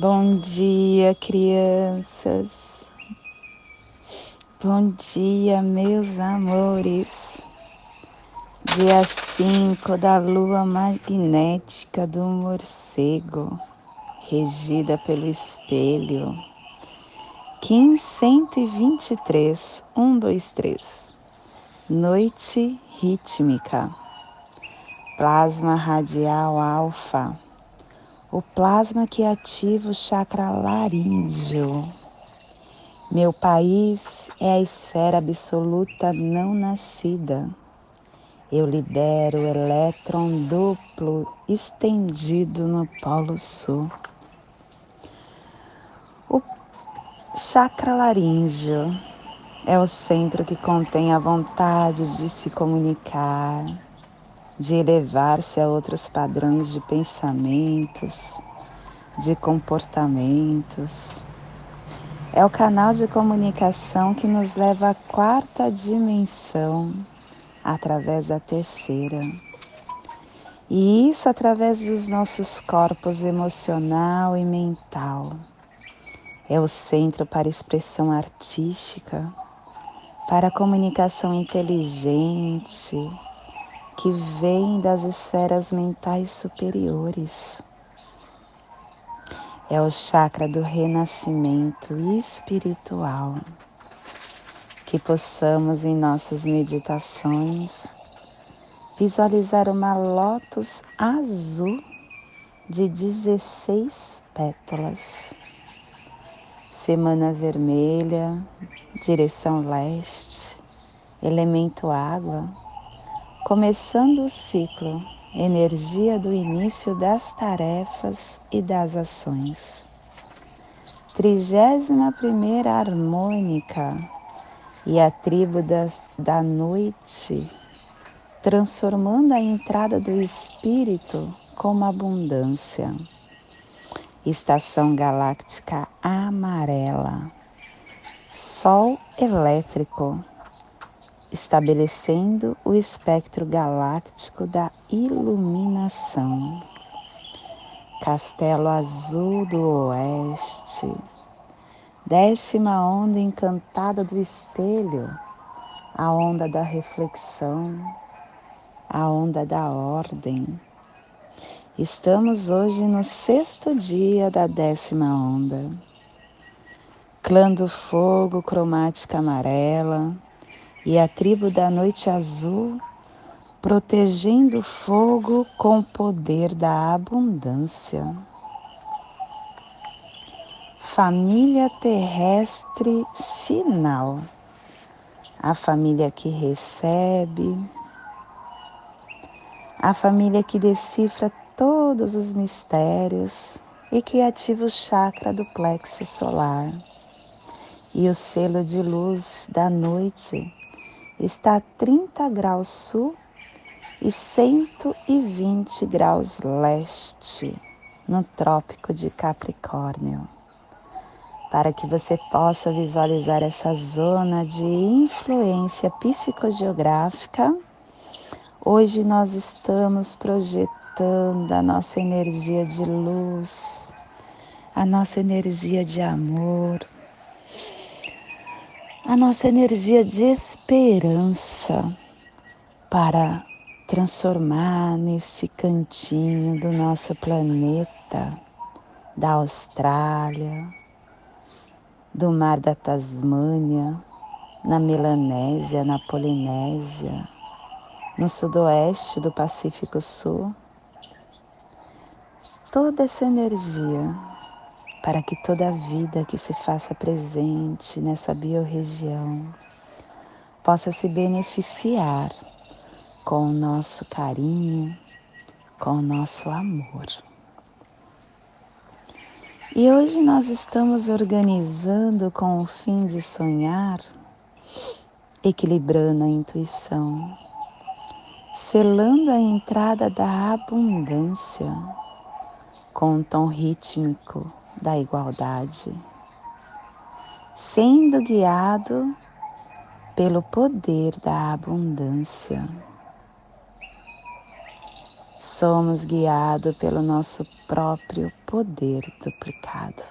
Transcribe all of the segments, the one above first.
Bom dia, crianças. Bom dia, meus amores. Dia 5 da lua magnética do morcego, regida pelo espelho. Kim 123, 1, 2, 3. Noite rítmica. Plasma radial alfa o plasma que ativa o chakra laríngeo. Meu país é a esfera absoluta não nascida. Eu libero o elétron duplo estendido no Polo Sul. O chakra laríngeo é o centro que contém a vontade de se comunicar, de elevar-se a outros padrões de pensamentos, de comportamentos. É o canal de comunicação que nos leva à quarta dimensão através da terceira. E isso através dos nossos corpos emocional e mental. É o centro para expressão artística, para comunicação inteligente, que vem das esferas mentais superiores. É o chakra do renascimento espiritual. Que possamos em nossas meditações visualizar uma lótus azul de 16 pétalas. Semana vermelha, direção leste, elemento água Começando o ciclo, energia do início das tarefas e das ações. Trigésima primeira harmônica e a tribo das, da noite, transformando a entrada do espírito como abundância. Estação galáctica amarela. Sol elétrico estabelecendo o espectro galáctico da iluminação. Castelo Azul do Oeste, décima onda encantada do espelho, a onda da reflexão, a onda da ordem. Estamos hoje no sexto dia da décima onda. Clã do fogo cromática amarela, e a tribo da noite azul, protegendo o fogo com o poder da abundância. Família terrestre sinal, a família que recebe, a família que decifra todos os mistérios e que ativa o chakra do plexo solar. E o selo de luz da noite está a 30 graus sul e 120 graus leste no Trópico de Capricórnio. Para que você possa visualizar essa zona de influência psicogeográfica, hoje nós estamos projetando a nossa energia de luz, a nossa energia de amor, a nossa energia de esperança para transformar nesse cantinho do nosso planeta, da Austrália, do mar da Tasmânia, na Melanésia, na Polinésia, no sudoeste do Pacífico Sul. Toda essa energia para que toda vida que se faça presente nessa biorregião possa se beneficiar com o nosso carinho, com o nosso amor. E hoje nós estamos organizando com o fim de sonhar, equilibrando a intuição, selando a entrada da abundância com um tom rítmico da igualdade, sendo guiado pelo poder da abundância. somos guiados pelo nosso próprio poder duplicado.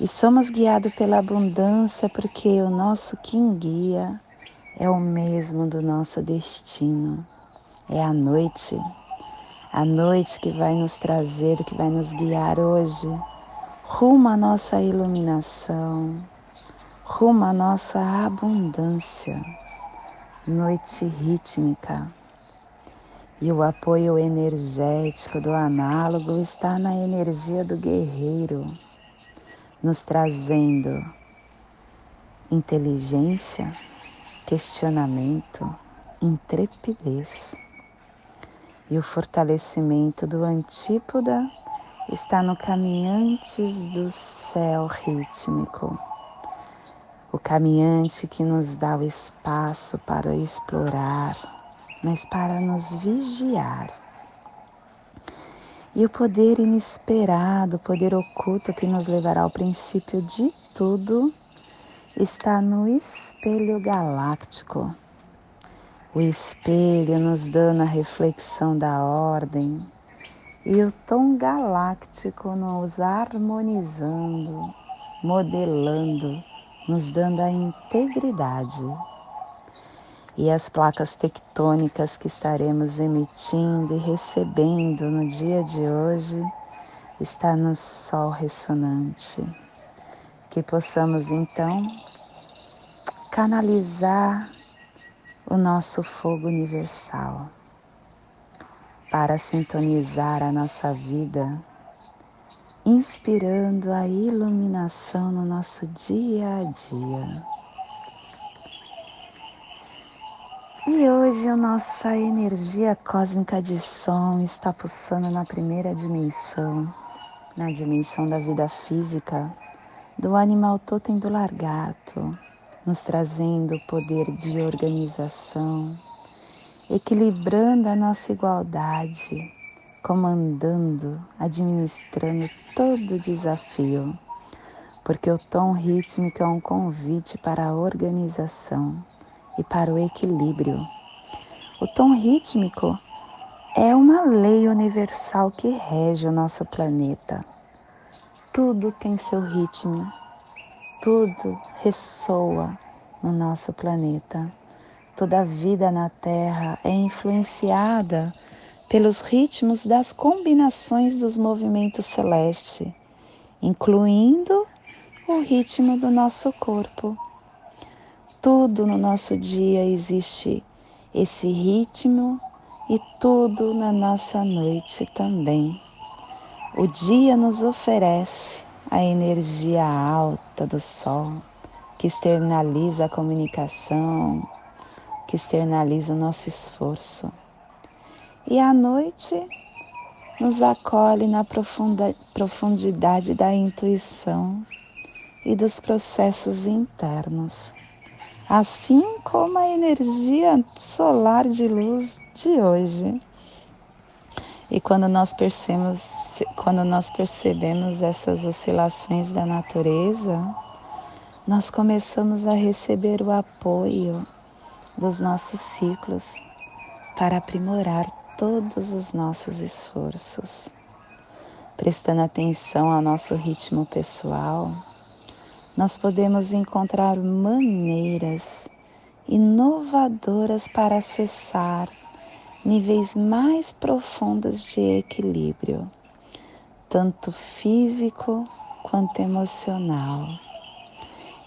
E somos guiados pela abundância porque o nosso Kim guia é o mesmo do nosso destino. É a noite, a noite que vai nos trazer, que vai nos guiar hoje, rumo à nossa iluminação, rumo à nossa abundância. Noite rítmica. E o apoio energético do análogo está na energia do guerreiro, nos trazendo inteligência, questionamento, intrepidez. E o fortalecimento do antípoda está no caminhantes do céu rítmico. O caminhante que nos dá o espaço para explorar, mas para nos vigiar. E o poder inesperado, o poder oculto que nos levará ao princípio de tudo está no espelho galáctico. O espelho nos dando a reflexão da ordem e o tom galáctico nos harmonizando, modelando, nos dando a integridade. E as placas tectônicas que estaremos emitindo e recebendo no dia de hoje está no Sol ressonante que possamos então canalizar o nosso fogo universal para sintonizar a nossa vida, inspirando a iluminação no nosso dia a dia. E hoje a nossa energia cósmica de som está pulsando na primeira dimensão, na dimensão da vida física do animal totem do largato, nos trazendo o poder de organização, equilibrando a nossa igualdade, comandando, administrando todo desafio, porque o tom rítmico é um convite para a organização e para o equilíbrio. O tom rítmico é uma lei universal que rege o nosso planeta tudo tem seu ritmo, tudo ressoa no nosso planeta. Toda a vida na Terra é influenciada pelos ritmos das combinações dos movimentos celestes, incluindo o ritmo do nosso corpo. Tudo no nosso dia existe esse ritmo e tudo na nossa noite também. O dia nos oferece a energia alta do sol, que externaliza a comunicação, que externaliza o nosso esforço. E a noite nos acolhe na profunda, profundidade da intuição e dos processos internos, assim como a energia solar de luz de hoje e quando nós percebemos, quando nós percebemos essas oscilações da natureza, nós começamos a receber o apoio dos nossos ciclos para aprimorar todos os nossos esforços. Prestando atenção ao nosso ritmo pessoal, nós podemos encontrar maneiras inovadoras para acessar níveis mais profundos de equilíbrio, tanto físico quanto emocional.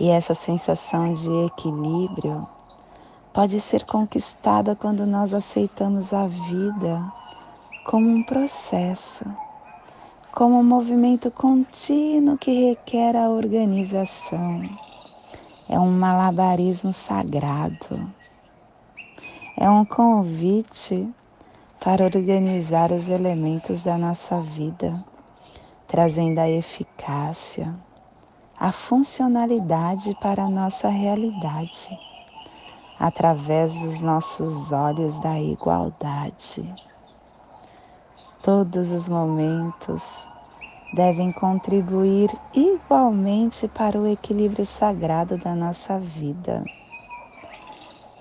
E essa sensação de equilíbrio pode ser conquistada quando nós aceitamos a vida como um processo, como um movimento contínuo que requer a organização. É um malabarismo sagrado é um convite para organizar os elementos da nossa vida, trazendo a eficácia, a funcionalidade para a nossa realidade, através dos nossos olhos da igualdade. Todos os momentos devem contribuir igualmente para o equilíbrio sagrado da nossa vida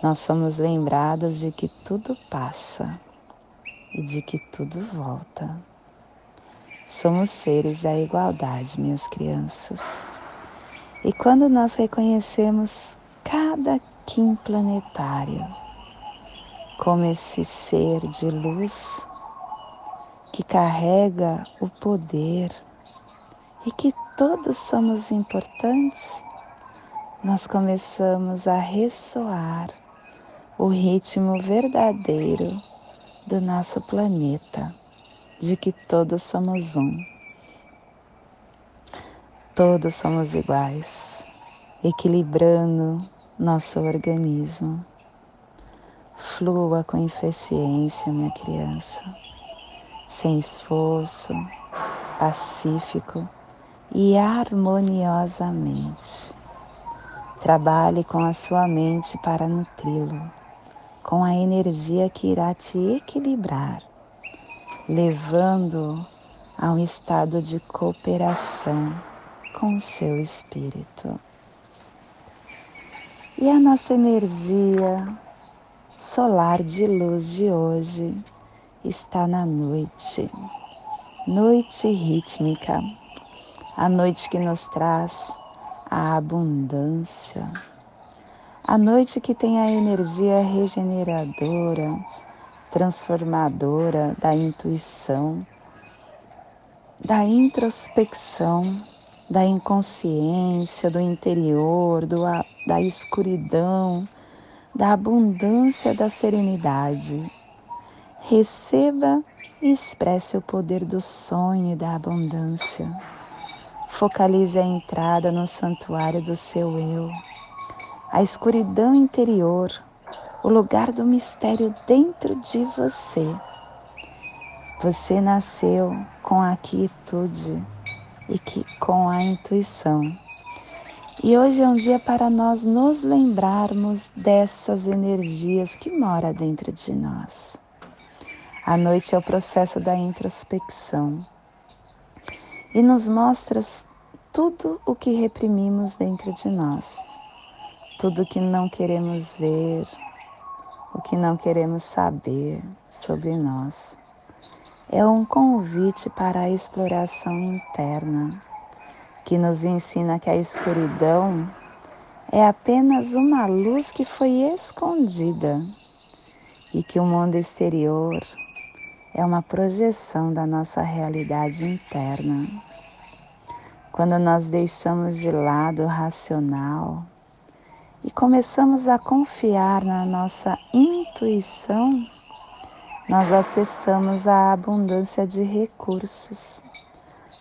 nós somos lembrados de que tudo passa e de que tudo volta. Somos seres da igualdade, minhas crianças. E quando nós reconhecemos cada Kim planetário como esse ser de luz que carrega o poder e que todos somos importantes, nós começamos a ressoar o ritmo verdadeiro do nosso planeta, de que todos somos um. Todos somos iguais, equilibrando nosso organismo. Flua com eficiência, minha criança, sem esforço, pacífico e harmoniosamente. Trabalhe com a sua mente para nutri-lo, com a energia que irá te equilibrar, levando a um estado de cooperação com o seu espírito. E a nossa energia solar de luz de hoje está na noite, noite rítmica, a noite que nos traz a abundância, a noite que tem a energia regeneradora, transformadora da intuição, da introspecção, da inconsciência, do interior, do, da escuridão, da abundância da serenidade. Receba e expresse o poder do sonho e da abundância. Focalize a entrada no santuário do seu eu, a escuridão interior, o lugar do mistério dentro de você. Você nasceu com a quietude e que, com a intuição. E hoje é um dia para nós nos lembrarmos dessas energias que mora dentro de nós. A noite é o processo da introspecção e nos mostra tudo o que reprimimos dentro de nós, tudo que não queremos ver, o que não queremos saber sobre nós. É um convite para a exploração interna, que nos ensina que a escuridão é apenas uma luz que foi escondida e que o mundo exterior é uma projeção da nossa realidade interna. Quando nós deixamos de lado o racional e começamos a confiar na nossa intuição, nós acessamos a abundância de recursos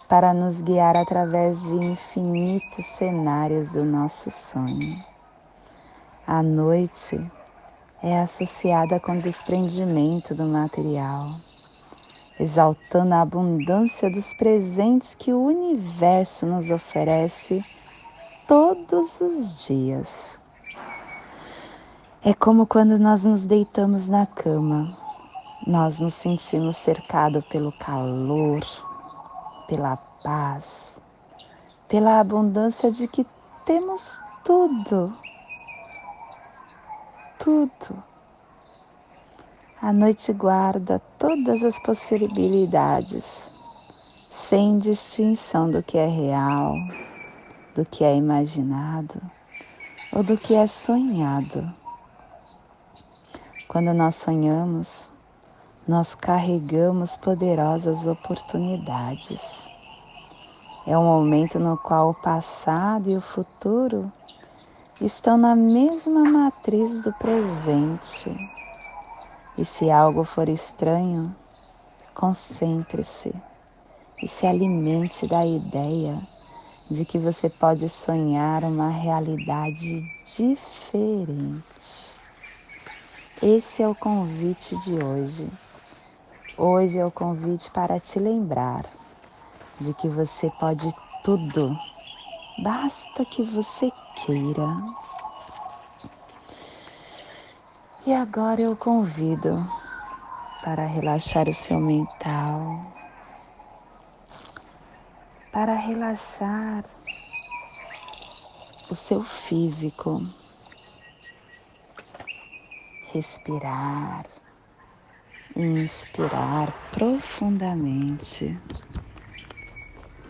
para nos guiar através de infinitos cenários do nosso sonho. A noite é associada com o desprendimento do material exaltando a abundância dos presentes que o universo nos oferece todos os dias. É como quando nós nos deitamos na cama, nós nos sentimos cercados pelo calor, pela paz, pela abundância de que temos tudo, tudo. A noite guarda todas as possibilidades, sem distinção do que é real, do que é imaginado ou do que é sonhado. Quando nós sonhamos, nós carregamos poderosas oportunidades. É um momento no qual o passado e o futuro estão na mesma matriz do presente e se algo for estranho, concentre-se e se alimente da ideia de que você pode sonhar uma realidade diferente. Esse é o convite de hoje. Hoje é o convite para te lembrar de que você pode tudo, basta que você queira. E agora eu convido para relaxar o seu mental, para relaxar o seu físico, respirar inspirar profundamente,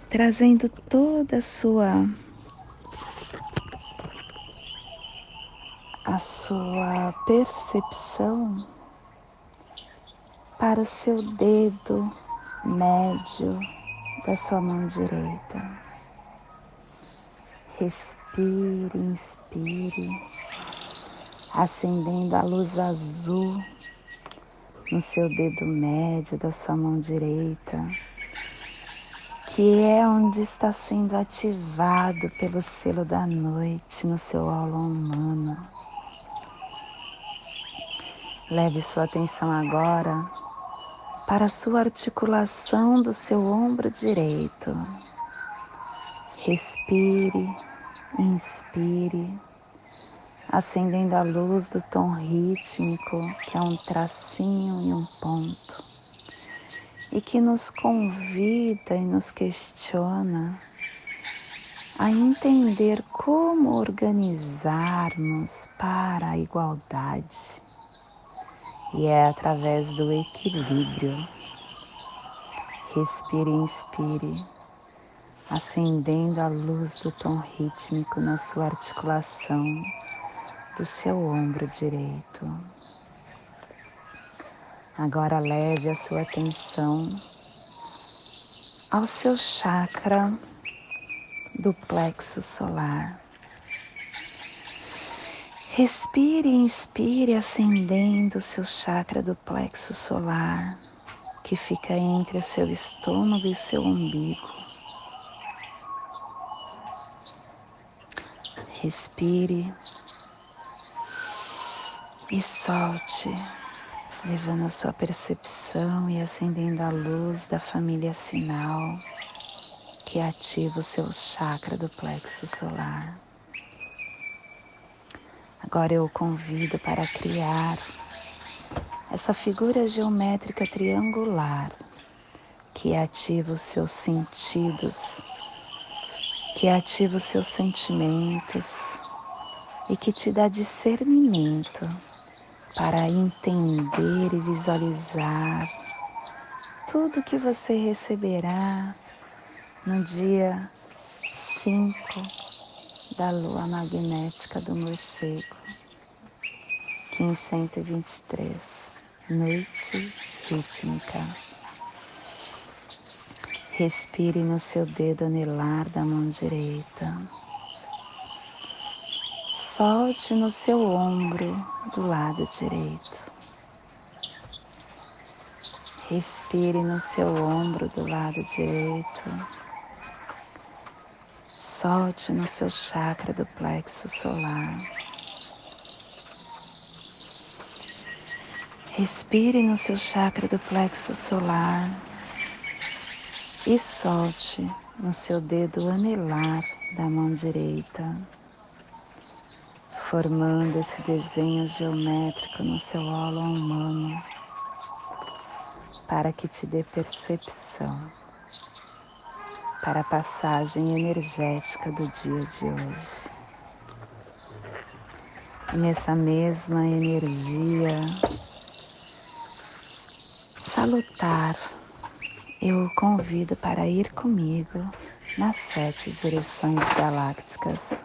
trazendo toda a sua a sua percepção para o seu dedo médio da sua mão direita. Respire, inspire, acendendo a luz azul no seu dedo médio da sua mão direita, que é onde está sendo ativado pelo selo da noite no seu aula humano. Leve sua atenção agora para a sua articulação do seu ombro direito. Respire, inspire acendendo a luz do tom rítmico, que é um tracinho e um ponto, e que nos convida e nos questiona a entender como organizarmos para a igualdade. E é através do equilíbrio. Respire e inspire, acendendo a luz do tom rítmico na sua articulação do seu ombro direito. Agora leve a sua atenção ao seu chakra do plexo solar. Respire e inspire acendendo o seu chakra do plexo solar, que fica entre o seu estômago e o seu umbigo. Respire e solte, levando a sua percepção e acendendo a luz da família sinal que ativa o seu chakra do plexo solar. Agora eu o convido para criar essa figura geométrica triangular que ativa os seus sentidos, que ativa os seus sentimentos e que te dá discernimento para entender e visualizar tudo que você receberá no dia 5 da lua magnética do morcego, 1523, noite rítmica. Respire no seu dedo anelar da mão direita solte no seu ombro do lado direito. Respire no seu ombro do lado direito. Solte no seu chakra do plexo solar. Respire no seu chakra do plexo solar e solte no seu dedo anelar da mão direita formando esse desenho geométrico no seu holo humano para que te dê percepção para a passagem energética do dia de hoje. E nessa mesma energia salutar, eu o convido para ir comigo nas sete direções galácticas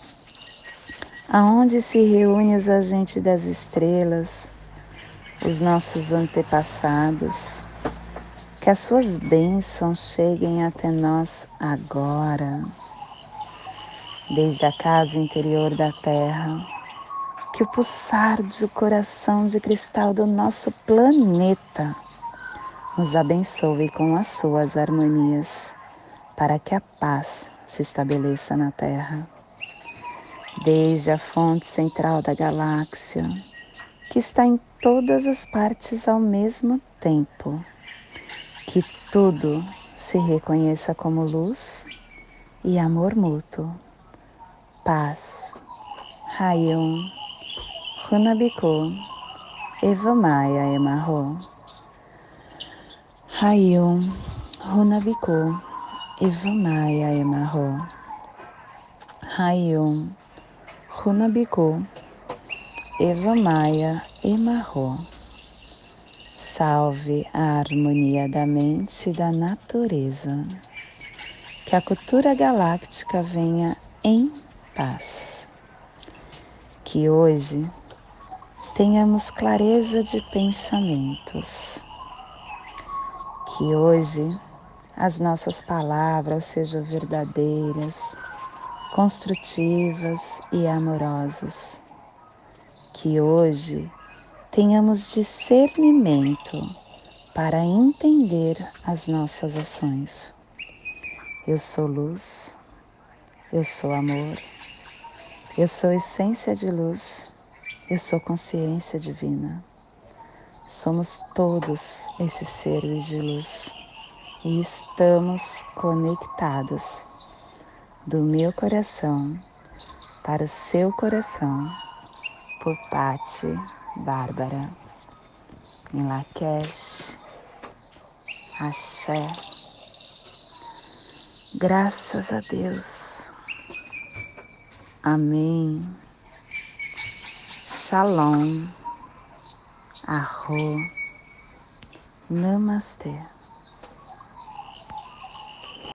aonde se reúnem os agentes das estrelas, os nossos antepassados, Que as suas bênçãos cheguem até nós agora, desde a casa interior da Terra. Que o pulsar do coração de cristal do nosso planeta nos abençoe com as suas harmonias, para que a paz se estabeleça na Terra. Desde a fonte central da galáxia, que está em todas as partes ao mesmo tempo, que tudo se reconheça como luz e amor mútuo, paz, Rayum, Runabiku, Evamaya Emarro. Hayum, Runabiku, Ivamaya Emarro. Hayum, Runabiku, Evamaya Emarro. Salve a harmonia da mente e da natureza. Que a cultura galáctica venha em paz. Que hoje tenhamos clareza de pensamentos que hoje as nossas palavras sejam verdadeiras, construtivas e amorosas. Que hoje tenhamos discernimento para entender as nossas ações. Eu sou luz, eu sou amor, eu sou essência de luz, eu sou consciência divina. Somos todos esses seres de luz e estamos conectados do meu coração para o seu coração por Pati Bárbara. Em Lakesh, Axé. Graças a Deus. Amém. Shalom. Arro. Namastê.